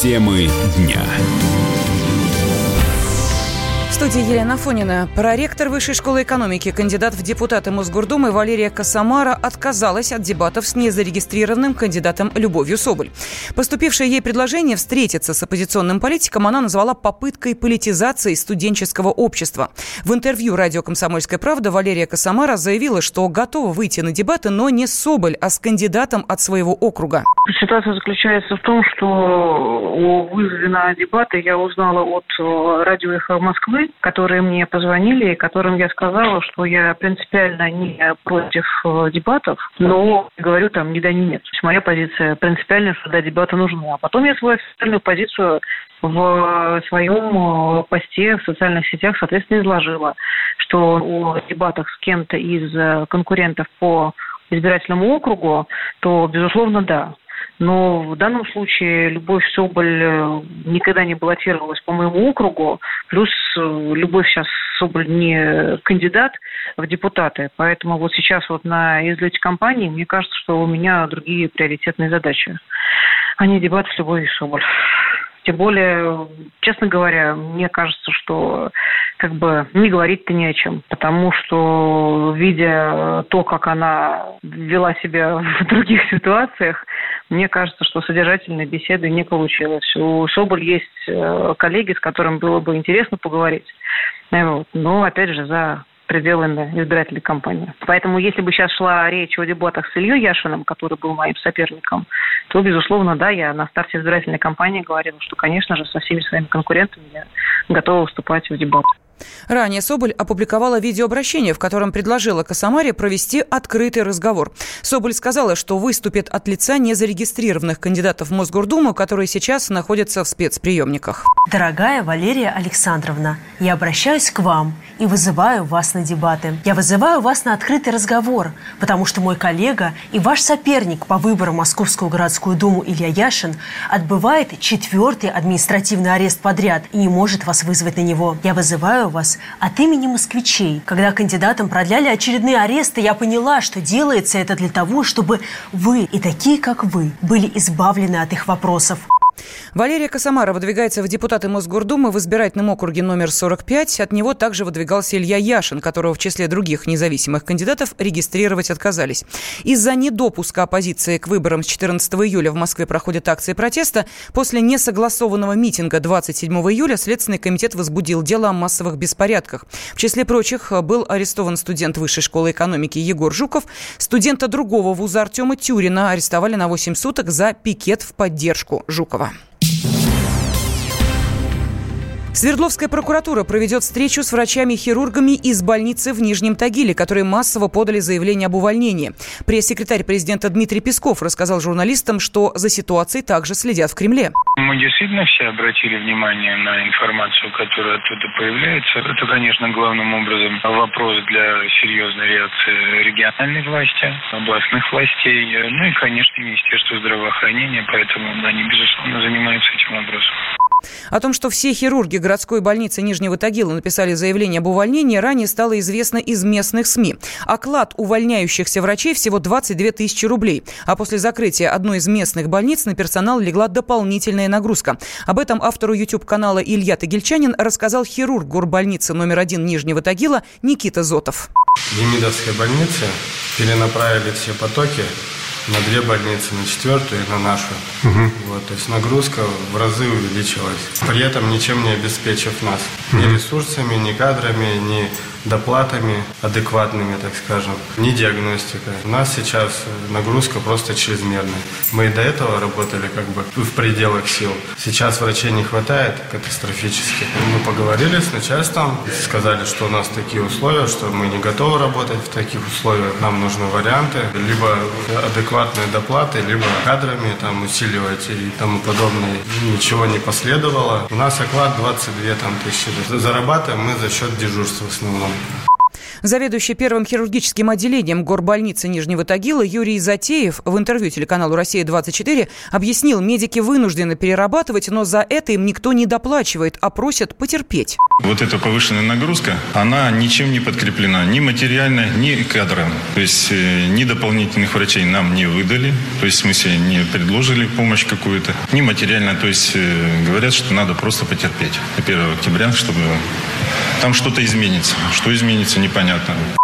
Темы дня студии Елена Фонина. Проректор Высшей школы экономики, кандидат в депутаты Мосгордумы Валерия Косомара отказалась от дебатов с незарегистрированным кандидатом Любовью Соболь. Поступившее ей предложение встретиться с оппозиционным политиком она назвала попыткой политизации студенческого общества. В интервью радио «Комсомольская правда» Валерия Косомара заявила, что готова выйти на дебаты, но не Соболь, а с кандидатом от своего округа. Ситуация заключается в том, что о вызове на дебаты я узнала от э, радио «Эхо Москвы», которые мне позвонили, которым я сказала, что я принципиально не против э, дебатов, но говорю там ни да, ни нет. То есть моя позиция принципиальная, что да, дебаты нужны. А потом я свою официальную позицию в своем э, посте в социальных сетях, соответственно, изложила, что о дебатах с кем-то из э, конкурентов по избирательному округу, то, безусловно, да. Но в данном случае Любовь Соболь э, никогда не баллотировалась по моему округу. Плюс э, Любовь сейчас Соболь не кандидат в депутаты. Поэтому вот сейчас вот на излете кампании мне кажется, что у меня другие приоритетные задачи, а не дебаты с Любовью Соболь. Тем более, честно говоря, мне кажется, что как бы не говорить-то не о чем, потому что, видя то, как она вела себя в других ситуациях, мне кажется, что содержательной беседы не получилось. У Соболь есть э, коллеги, с которыми было бы интересно поговорить. Вот. Но, опять же, за пределами избирательной кампании. Поэтому, если бы сейчас шла речь о дебатах с Ильей Яшиным, который был моим соперником, то, безусловно, да, я на старте избирательной кампании говорила, что, конечно же, со всеми своими конкурентами я готова выступать в дебаты. Ранее Соболь опубликовала видеообращение, в котором предложила Косомаре провести открытый разговор. Соболь сказала, что выступит от лица незарегистрированных кандидатов в Мосгордуму, которые сейчас находятся в спецприемниках. Дорогая Валерия Александровна, я обращаюсь к вам и вызываю вас на дебаты. Я вызываю вас на открытый разговор, потому что мой коллега и ваш соперник по выборам Московскую городскую думу Илья Яшин отбывает четвертый административный арест подряд и не может вас вызвать на него. Я вызываю Поздравляю вас от имени москвичей. Когда кандидатам продляли очередные аресты, я поняла, что делается это для того, чтобы вы и такие, как вы, были избавлены от их вопросов. Валерия Косомара выдвигается в депутаты Мосгордумы в избирательном округе номер 45. От него также выдвигался Илья Яшин, которого в числе других независимых кандидатов регистрировать отказались. Из-за недопуска оппозиции к выборам с 14 июля в Москве проходят акции протеста. После несогласованного митинга 27 июля Следственный комитет возбудил дело о массовых беспорядках. В числе прочих был арестован студент Высшей школы экономики Егор Жуков. Студента другого вуза Артема Тюрина арестовали на 8 суток за пикет в поддержку Жукова. Свердловская прокуратура проведет встречу с врачами-хирургами из больницы в Нижнем Тагиле, которые массово подали заявление об увольнении. Пресс-секретарь президента Дмитрий Песков рассказал журналистам, что за ситуацией также следят в Кремле. Мы действительно все обратили внимание на информацию, которая оттуда появляется. Это, конечно, главным образом вопрос для серьезной реакции региональной власти, областных властей, ну и, конечно, Министерства здравоохранения, поэтому они, безусловно, занимаются этим вопросом. О том, что все хирурги городской больницы Нижнего Тагила написали заявление об увольнении, ранее стало известно из местных СМИ. Оклад увольняющихся врачей всего 22 тысячи рублей. А после закрытия одной из местных больниц на персонал легла дополнительная нагрузка. Об этом автору YouTube-канала Илья Тагильчанин рассказал хирург горбольницы номер один Нижнего Тагила Никита Зотов. Демидовской больнице перенаправили все потоки на две больницы, на четвертую и на нашу. Угу. Вот, то есть нагрузка в разы увеличилась. При этом ничем не обеспечив нас. Угу. Ни ресурсами, ни кадрами, ни доплатами адекватными, так скажем, ни диагностикой. У нас сейчас нагрузка просто чрезмерная. Мы и до этого работали как бы в пределах сил. Сейчас врачей не хватает катастрофически. Мы поговорили с начальством, сказали, что у нас такие условия, что мы не готовы работать в таких условиях. Нам нужны варианты, либо адекватные доплаты, либо кадрами там усиливать и тому подобное. Ничего не последовало. У нас оклад 22 там, тысячи. Зарабатываем мы за счет дежурства в основном. Ciao. Заведующий первым хирургическим отделением горбольницы Нижнего Тагила Юрий Затеев в интервью телеканалу «Россия-24» объяснил, медики вынуждены перерабатывать, но за это им никто не доплачивает, а просят потерпеть. Вот эта повышенная нагрузка, она ничем не подкреплена, ни материально, ни кадром. То есть э, ни дополнительных врачей нам не выдали, то есть в смысле не предложили помощь какую-то, ни материально. То есть э, говорят, что надо просто потерпеть до 1 октября, чтобы там что-то изменится. Что изменится, непонятно. понятно.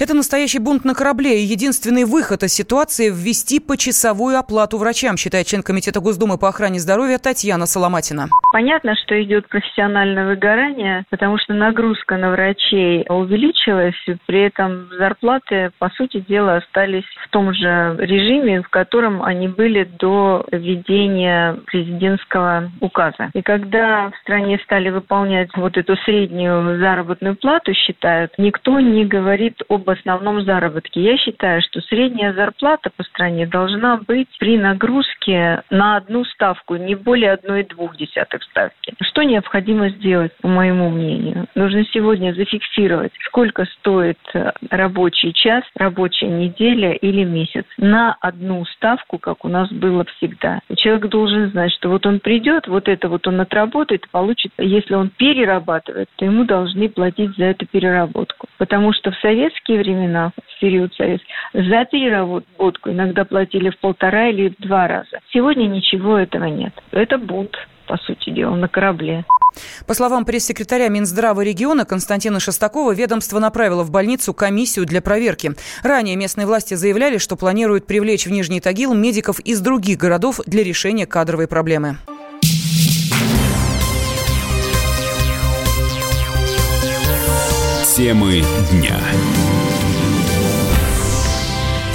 Это настоящий бунт на корабле. И единственный выход из ситуации – ввести почасовую оплату врачам, считает член Комитета Госдумы по охране здоровья Татьяна Соломатина. Понятно, что идет профессиональное выгорание, потому что нагрузка на врачей увеличилась, при этом зарплаты, по сути дела, остались в том же режиме, в котором они были до введения президентского указа. И когда в стране стали выполнять вот эту среднюю заработную плату, считают, никто не говорит об основном заработке. Я считаю, что средняя зарплата по стране должна быть при нагрузке на одну ставку, не более одной двух десятых ставки. Что необходимо сделать, по моему мнению? Нужно сегодня зафиксировать, сколько стоит рабочий час, рабочая неделя или месяц на одну ставку, как у нас было всегда. Человек должен знать, что вот он придет, вот это вот он отработает, получит. Если он перерабатывает, то ему должны платить за эту переработку. Потому что в советские времена, в период советский, за переработку иногда платили в полтора или в два раза. Сегодня ничего этого нет. Это бунт по сути дела, на корабле. По словам пресс-секретаря Минздрава региона Константина Шестакова, ведомство направило в больницу комиссию для проверки. Ранее местные власти заявляли, что планируют привлечь в Нижний Тагил медиков из других городов для решения кадровой проблемы. Темы дня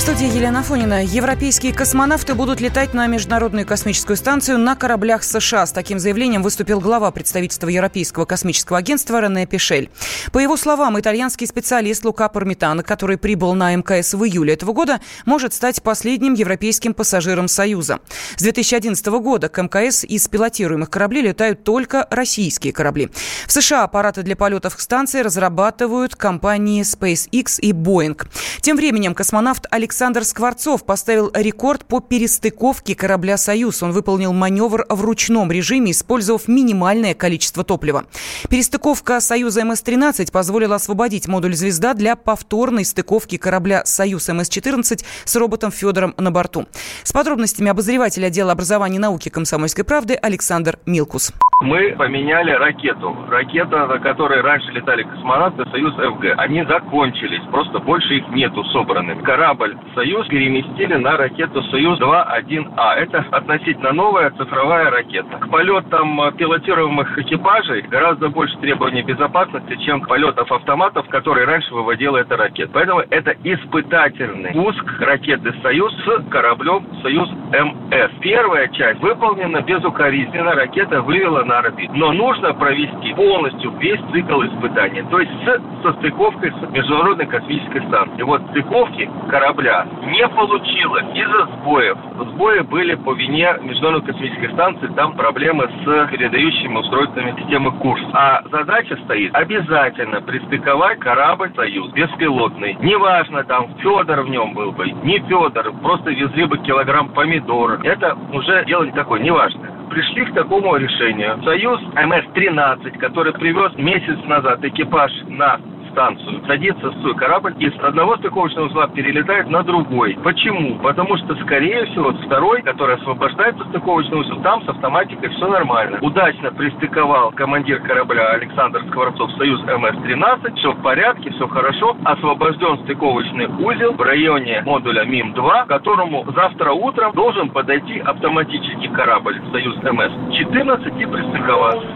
студии Елена Фонина. Европейские космонавты будут летать на Международную космическую станцию на кораблях США. С таким заявлением выступил глава представительства Европейского космического агентства Рене Пишель. По его словам, итальянский специалист Лука Пармитано, который прибыл на МКС в июле этого года, может стать последним европейским пассажиром Союза. С 2011 года к МКС из пилотируемых кораблей летают только российские корабли. В США аппараты для полетов к станции разрабатывают компании SpaceX и Boeing. Тем временем космонавт Александр Александр Скворцов поставил рекорд по перестыковке корабля «Союз». Он выполнил маневр в ручном режиме, использовав минимальное количество топлива. Перестыковка «Союза МС-13» позволила освободить модуль «Звезда» для повторной стыковки корабля «Союз МС-14» с роботом Федором на борту. С подробностями обозреватель отдела образования и науки комсомольской правды Александр Милкус. Мы поменяли ракету. Ракета, на которой раньше летали космонавты «Союз ФГ». Они закончились, просто больше их нету собранных. Корабль «Союз» переместили на ракету «Союз-2-1А». Это относительно новая цифровая ракета. К полетам э, пилотируемых экипажей гораздо больше требований безопасности, чем полетов автоматов, которые раньше выводила эта ракета. Поэтому это испытательный пуск ракеты «Союз» с кораблем «Союз-МС». Первая часть выполнена безукоризненно, ракета вывела на орбиту. Но нужно провести полностью весь цикл испытаний, то есть с состыковкой с Международной космической станцией. И вот стыковки корабля не получилось из-за сбоев. Сбои были по вине Международной космической станции, там проблемы с передающими устройствами системы курс. А задача стоит обязательно пристыковать корабль «Союз» беспилотный. Неважно, там Федор в нем был бы, не Федор, просто везли бы килограмм помидор. Это уже дело не такое, неважно пришли к такому решению. Союз МС-13, который привез месяц назад экипаж на станцию, садится в свой корабль и с одного стыковочного узла перелетает на другой. Почему? Потому что, скорее всего, второй, который освобождается стыковочный узел, там с автоматикой все нормально. Удачно пристыковал командир корабля Александр Скворцов Союз МС-13, все в порядке, все хорошо. Освобожден стыковочный узел в районе модуля МИМ-2, которому завтра утром должен подойти автоматический корабль Союз МС-14 и пристыковаться.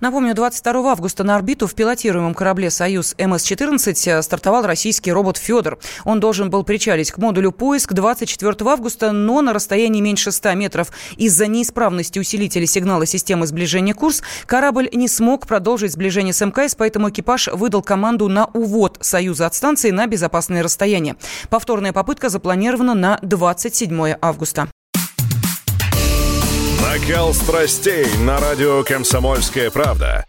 Напомню, 22 августа на орбиту в пилотируемом корабле «Союз МС-14» стартовал российский робот «Федор». Он должен был причалить к модулю «Поиск» 24 августа, но на расстоянии меньше 100 метров. Из-за неисправности усилителя сигнала системы сближения курс корабль не смог продолжить сближение с МКС, поэтому экипаж выдал команду на увод «Союза» от станции на безопасное расстояние. Повторная попытка запланирована на 27 августа. Накал страстей на радио «Комсомольская правда».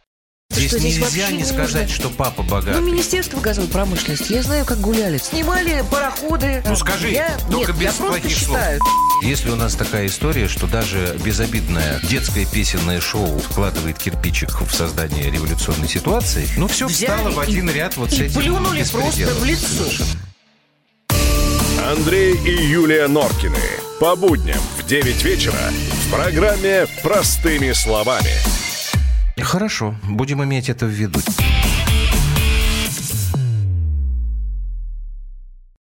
Здесь, что здесь нельзя не сказать, нужно. что папа богатый. Ну, Министерство газовой промышленности, я знаю, как гуляли. Снимали пароходы. Ну, скажи, я... только Нет, без я просто плохих слов. считаю. Если у нас такая история, что даже безобидное детское песенное шоу вкладывает кирпичик в создание революционной ситуации, ну все Взяли встало в один и- ряд вот и с этим плюнули просто в лицо. Совершенно. Андрей и Юлия Норкины. По будням в 9 вечера программе «Простыми словами». Хорошо, будем иметь это в виду.